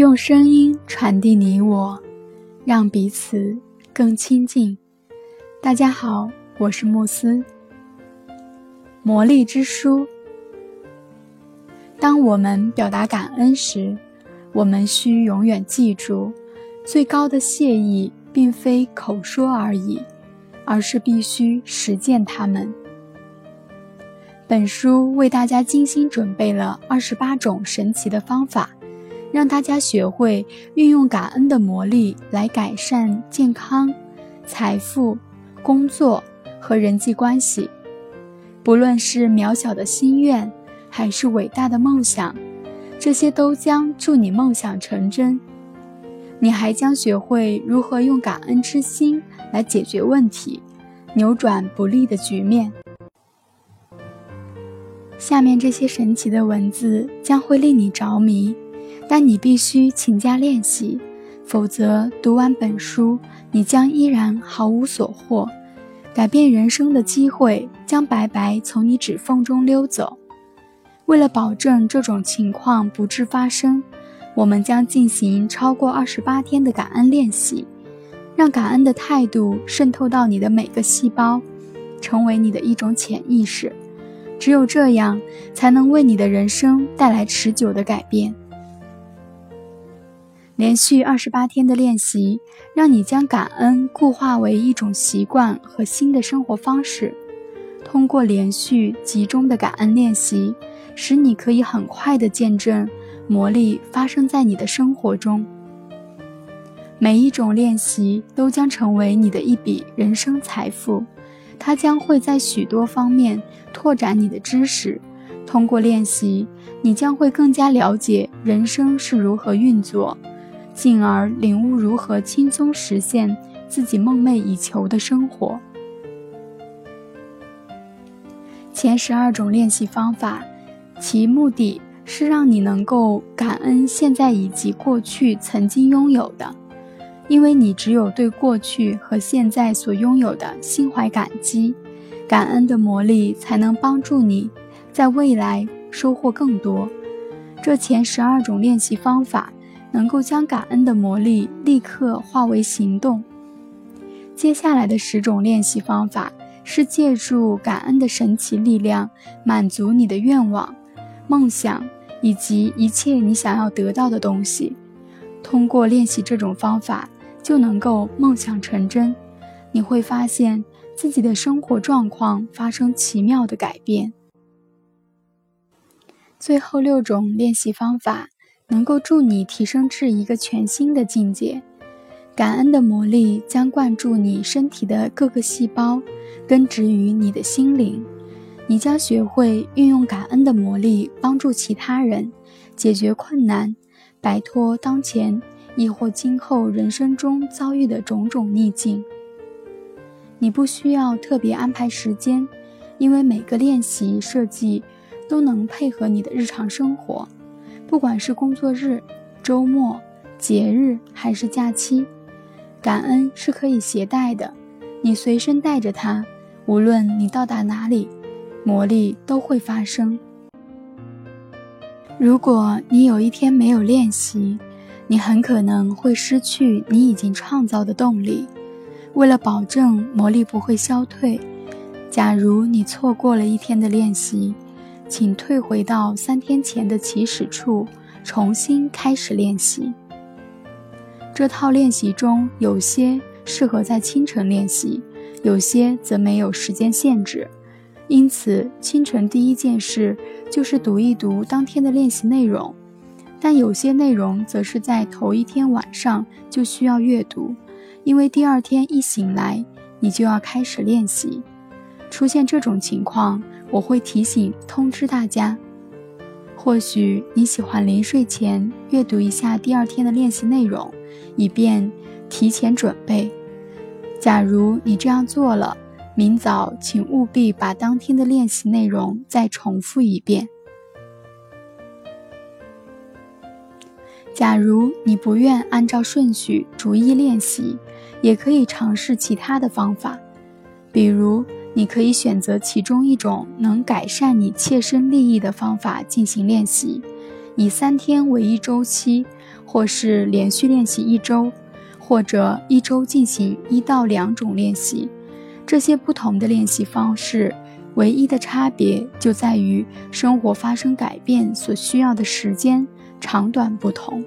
用声音传递你我，让彼此更亲近。大家好，我是慕斯。魔力之书。当我们表达感恩时，我们需永远记住，最高的谢意并非口说而已，而是必须实践它们。本书为大家精心准备了二十八种神奇的方法。让大家学会运用感恩的魔力来改善健康、财富、工作和人际关系。不论是渺小的心愿，还是伟大的梦想，这些都将助你梦想成真。你还将学会如何用感恩之心来解决问题，扭转不利的局面。下面这些神奇的文字将会令你着迷。但你必须勤加练习，否则读完本书，你将依然毫无所获，改变人生的机会将白白从你指缝中溜走。为了保证这种情况不致发生，我们将进行超过二十八天的感恩练习，让感恩的态度渗透到你的每个细胞，成为你的一种潜意识。只有这样，才能为你的人生带来持久的改变。连续二十八天的练习，让你将感恩固化为一种习惯和新的生活方式。通过连续集中的感恩练习，使你可以很快的见证魔力发生在你的生活中。每一种练习都将成为你的一笔人生财富，它将会在许多方面拓展你的知识。通过练习，你将会更加了解人生是如何运作。进而领悟如何轻松实现自己梦寐以求的生活。前十二种练习方法，其目的是让你能够感恩现在以及过去曾经拥有的，因为你只有对过去和现在所拥有的心怀感激，感恩的魔力才能帮助你在未来收获更多。这前十二种练习方法。能够将感恩的魔力立刻化为行动。接下来的十种练习方法是借助感恩的神奇力量，满足你的愿望、梦想以及一切你想要得到的东西。通过练习这种方法，就能够梦想成真。你会发现自己的生活状况发生奇妙的改变。最后六种练习方法。能够助你提升至一个全新的境界，感恩的魔力将灌注你身体的各个细胞，根植于你的心灵。你将学会运用感恩的魔力帮助其他人，解决困难，摆脱当前亦或今后人生中遭遇的种种逆境。你不需要特别安排时间，因为每个练习设计都能配合你的日常生活。不管是工作日、周末、节日还是假期，感恩是可以携带的。你随身带着它，无论你到达哪里，魔力都会发生。如果你有一天没有练习，你很可能会失去你已经创造的动力。为了保证魔力不会消退，假如你错过了一天的练习，请退回到三天前的起始处，重新开始练习。这套练习中有些适合在清晨练习，有些则没有时间限制。因此，清晨第一件事就是读一读当天的练习内容，但有些内容则是在头一天晚上就需要阅读，因为第二天一醒来，你就要开始练习。出现这种情况。我会提醒通知大家，或许你喜欢临睡前阅读一下第二天的练习内容，以便提前准备。假如你这样做了，明早请务必把当天的练习内容再重复一遍。假如你不愿按照顺序逐一练习，也可以尝试其他的方法，比如。你可以选择其中一种能改善你切身利益的方法进行练习，以三天为一周期，或是连续练习一周，或者一周进行一到两种练习。这些不同的练习方式，唯一的差别就在于生活发生改变所需要的时间长短不同。